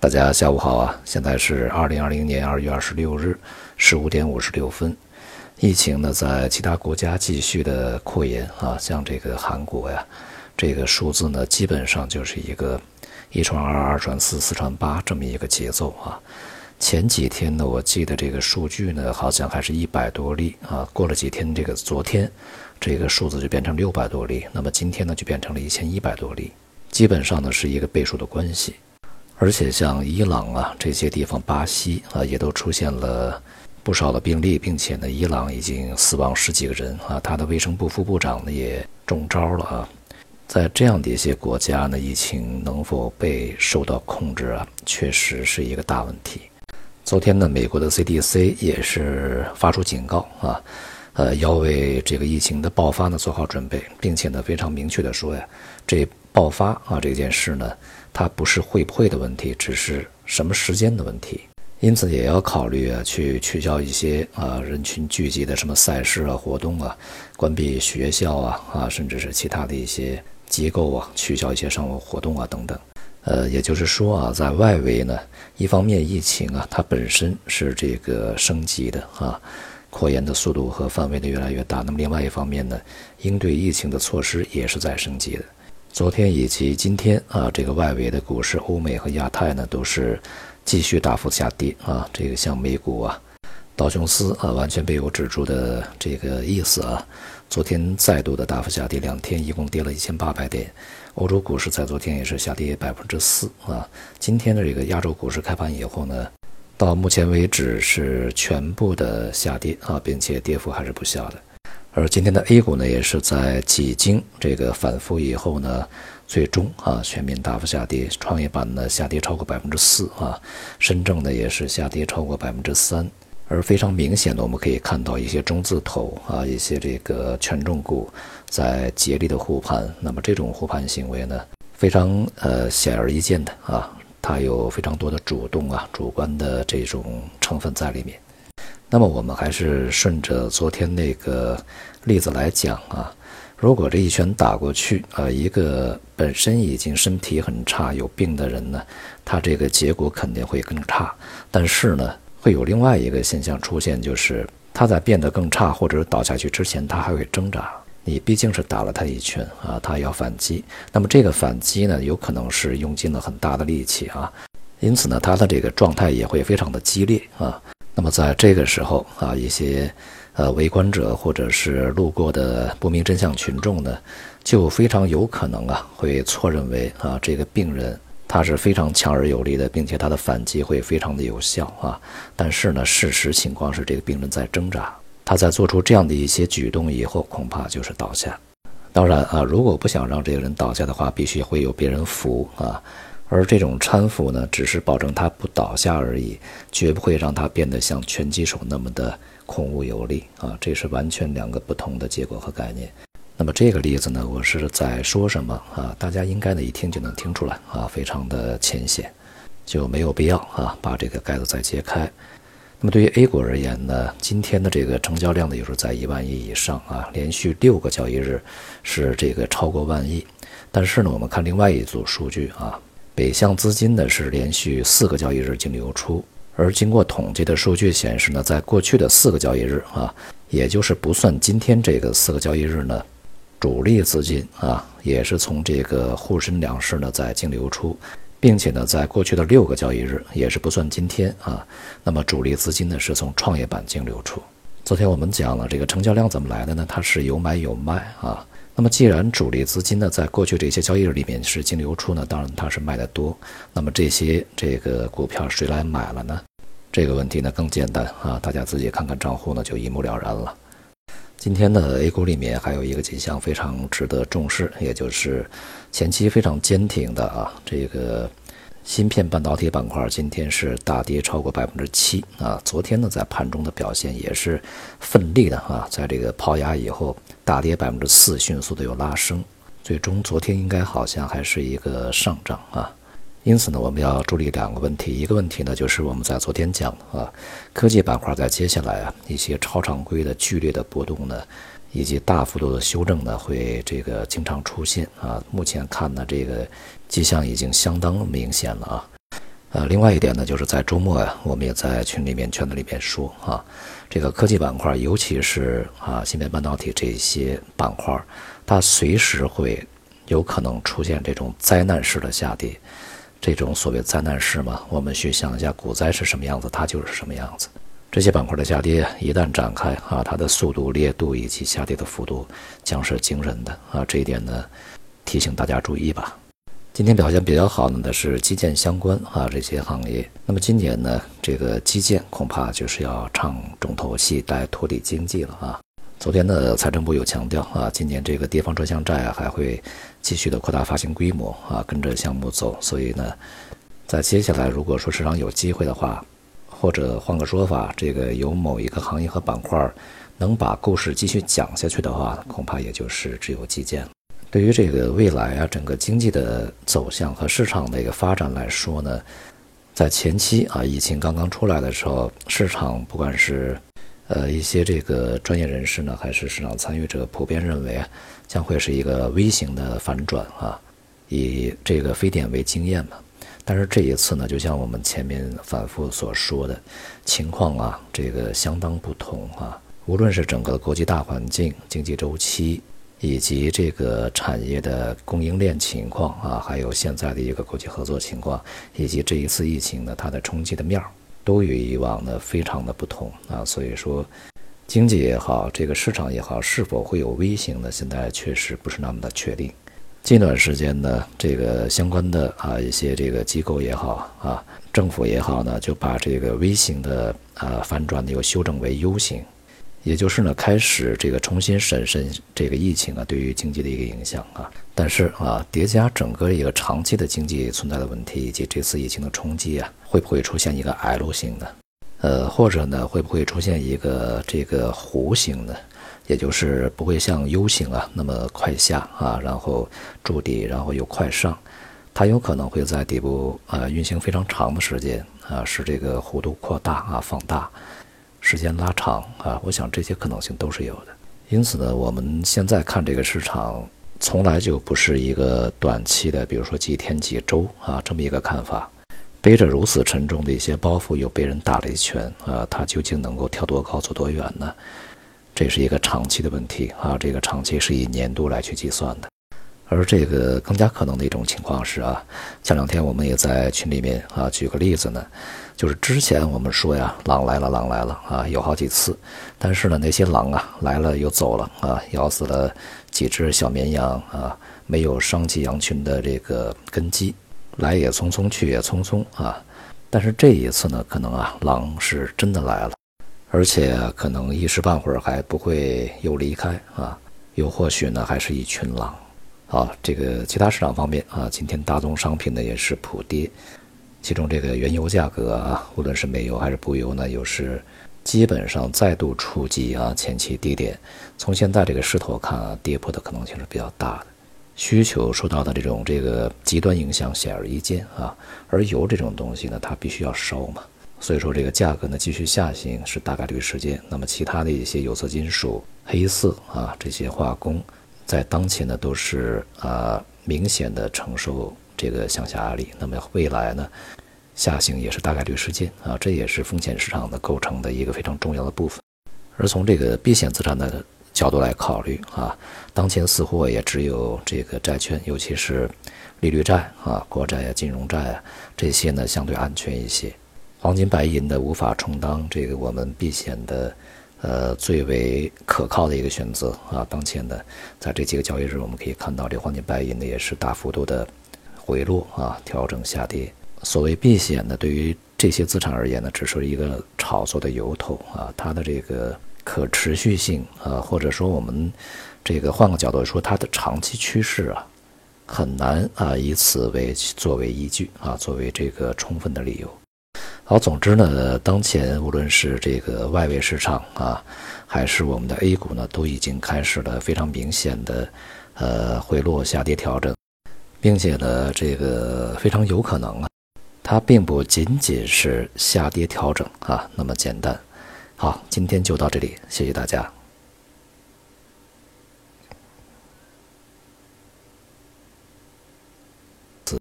大家下午好啊！现在是二零二零年二月二十六日十五点五十六分。疫情呢，在其他国家继续的扩延啊，像这个韩国呀，这个数字呢，基本上就是一个一传二，二传四，四传八这么一个节奏啊。前几天呢，我记得这个数据呢，好像还是一百多例啊。过了几天，这个昨天这个数字就变成六百多例，那么今天呢，就变成了一千一百多例，基本上呢是一个倍数的关系。而且像伊朗啊这些地方，巴西啊也都出现了不少的病例，并且呢，伊朗已经死亡十几个人啊，他的卫生部副部长呢也中招了啊。在这样的一些国家呢，疫情能否被受到控制啊，确实是一个大问题。昨天呢，美国的 CDC 也是发出警告啊，呃，要为这个疫情的爆发呢做好准备，并且呢，非常明确的说呀，这爆发啊这件事呢。它不是会不会的问题，只是什么时间的问题，因此也要考虑啊，去取消一些啊人群聚集的什么赛事啊、活动啊，关闭学校啊啊，甚至是其他的一些机构啊，取消一些商务活动啊等等。呃，也就是说啊，在外围呢，一方面疫情啊它本身是这个升级的啊，扩延的速度和范围呢越来越大，那么另外一方面呢，应对疫情的措施也是在升级的。昨天以及今天啊，这个外围的股市，欧美和亚太呢，都是继续大幅下跌啊。这个像美股啊，道琼斯啊，完全被我指出的这个意思啊。昨天再度的大幅下跌，两天一共跌了一千八百点。欧洲股市在昨天也是下跌百分之四啊。今天的这个亚洲股市开盘以后呢，到目前为止是全部的下跌啊，并且跌幅还是不小的。而今天的 A 股呢，也是在几经这个反复以后呢，最终啊全面大幅下跌。创业板呢下跌超过百分之四啊，深证呢也是下跌超过百分之三。而非常明显的，我们可以看到一些中字头啊，一些这个权重股在竭力的护盘。那么这种护盘行为呢，非常呃显而易见的啊，它有非常多的主动啊、主观的这种成分在里面。那么我们还是顺着昨天那个例子来讲啊，如果这一拳打过去，呃，一个本身已经身体很差、有病的人呢，他这个结果肯定会更差。但是呢，会有另外一个现象出现，就是他在变得更差或者倒下去之前，他还会挣扎。你毕竟是打了他一拳啊，他要反击。那么这个反击呢，有可能是用尽了很大的力气啊，因此呢，他的这个状态也会非常的激烈啊。那么在这个时候啊，一些呃围观者或者是路过的不明真相群众呢，就非常有可能啊会错认为啊这个病人他是非常强而有力的，并且他的反击会非常的有效啊。但是呢，事实情况是这个病人在挣扎，他在做出这样的一些举动以后，恐怕就是倒下。当然啊，如果不想让这个人倒下的话，必须会有别人扶啊。而这种搀扶呢，只是保证他不倒下而已，绝不会让他变得像拳击手那么的孔武有力啊！这是完全两个不同的结果和概念。那么这个例子呢，我是在说什么啊？大家应该呢一听就能听出来啊，非常的浅显，就没有必要啊把这个盖子再揭开。那么对于 A 股而言呢，今天的这个成交量呢，也是在一万亿以上啊，连续六个交易日是这个超过万亿。但是呢，我们看另外一组数据啊。北向资金呢是连续四个交易日净流出，而经过统计的数据显示呢，在过去的四个交易日啊，也就是不算今天这个四个交易日呢，主力资金啊也是从这个沪深两市呢在净流出，并且呢，在过去的六个交易日也是不算今天啊，那么主力资金呢是从创业板净流出。昨天我们讲了这个成交量怎么来的呢？它是有买有卖啊。那么，既然主力资金呢，在过去这些交易日里面是净流出呢，当然它是卖的多。那么这些这个股票谁来买了呢？这个问题呢更简单啊，大家自己看看账户呢就一目了然了。今天呢 A 股里面还有一个迹象非常值得重视，也就是前期非常坚挺的啊这个。芯片半导体板块今天是大跌超过百分之七啊！昨天呢，在盘中的表现也是奋力的啊，在这个抛压以后大跌百分之四，迅速的又拉升，最终昨天应该好像还是一个上涨啊。因此呢，我们要注意两个问题，一个问题呢就是我们在昨天讲的啊，科技板块在接下来啊一些超常规的剧烈的波动呢，以及大幅度的修正呢会这个经常出现啊。目前看呢这个。迹象已经相当明显了啊！呃，另外一点呢，就是在周末呀，我们也在群里面、圈子里面说啊，这个科技板块，尤其是啊芯片半导体这些板块，它随时会有可能出现这种灾难式的下跌。这种所谓灾难式嘛，我们去想一下股灾是什么样子，它就是什么样子。这些板块的下跌一旦展开啊，它的速度、烈度以及下跌的幅度将是惊人的啊！这一点呢，提醒大家注意吧。今天表现比较好的呢是基建相关啊这些行业。那么今年呢，这个基建恐怕就是要唱重头戏，来托底经济了啊。昨天呢，财政部有强调啊，今年这个地方专项债啊还会继续的扩大发行规模啊，跟着项目走。所以呢，在接下来如果说市场有机会的话，或者换个说法，这个有某一个行业和板块能把故事继续讲下去的话，恐怕也就是只有基建了。对于这个未来啊，整个经济的走向和市场的一个发展来说呢，在前期啊，疫情刚刚出来的时候，市场不管是呃一些这个专业人士呢，还是市场参与者，普遍认为啊，将会是一个 V 型的反转啊，以这个非典为经验嘛。但是这一次呢，就像我们前面反复所说的，情况啊，这个相当不同啊。无论是整个国际大环境、经济周期，以及这个产业的供应链情况啊，还有现在的一个国际合作情况，以及这一次疫情呢，它的冲击的面儿，都与以往呢非常的不同啊。所以说，经济也好，这个市场也好，是否会有微型呢？现在确实不是那么的确定。近段时间呢，这个相关的啊一些这个机构也好啊，政府也好呢，就把这个 V 型的啊反转呢又修正为 U 型，也就是呢开始这个重新审慎这个疫情啊对于经济的一个影响啊。但是啊，叠加整个一个长期的经济存在的问题，以及这次疫情的冲击啊，会不会出现一个 L 型的？呃，或者呢会不会出现一个这个弧形的？也就是不会像 U 型啊那么快下啊，然后筑底，然后又快上，它有可能会在底部啊运行非常长的时间啊，使这个弧度扩大啊放大，时间拉长啊，我想这些可能性都是有的。因此呢，我们现在看这个市场，从来就不是一个短期的，比如说几天几周啊这么一个看法。背着如此沉重的一些包袱，又被人打了一拳啊，它究竟能够跳多高走多远呢？这是一个长期的问题啊，这个长期是以年度来去计算的，而这个更加可能的一种情况是啊，前两天我们也在群里面啊举个例子呢，就是之前我们说呀，狼来了，狼来了啊，有好几次，但是呢，那些狼啊来了又走了啊，咬死了几只小绵羊啊，没有伤及羊群的这个根基，来也匆匆，去也匆匆啊，但是这一次呢，可能啊，狼是真的来了。而且可能一时半会儿还不会又离开啊，又或许呢还是一群狼。啊，这个其他市场方面啊，今天大宗商品呢也是普跌，其中这个原油价格啊，无论是美油还是布油呢，又是基本上再度触及啊前期低点。从现在这个势头看啊，跌破的可能性是比较大的，需求受到的这种这个极端影响显而易见啊。而油这种东西呢，它必须要烧嘛。所以说，这个价格呢继续下行是大概率事件。那么，其他的一些有色金属、黑色啊这些化工，在当前呢都是啊明显的承受这个向下压力。那么未来呢，下行也是大概率事件啊，这也是风险市场的构成的一个非常重要的部分。而从这个避险资产的角度来考虑啊，当前似乎也只有这个债券，尤其是利率债啊、国债啊、金融债啊这些呢相对安全一些。黄金白银的无法充当这个我们避险的，呃最为可靠的一个选择啊。当前的在这几个交易日，我们可以看到，这黄金白银呢也是大幅度的回落啊，调整下跌。所谓避险呢，对于这些资产而言呢，只是一个炒作的由头啊，它的这个可持续性啊，或者说我们这个换个角度说，它的长期趋势啊，很难啊以此为作为依据啊，作为这个充分的理由。好，总之呢，当前无论是这个外围市场啊，还是我们的 A 股呢，都已经开始了非常明显的呃回落、下跌、调整，并且呢，这个非常有可能啊，它并不仅仅是下跌调整啊那么简单。好，今天就到这里，谢谢大家。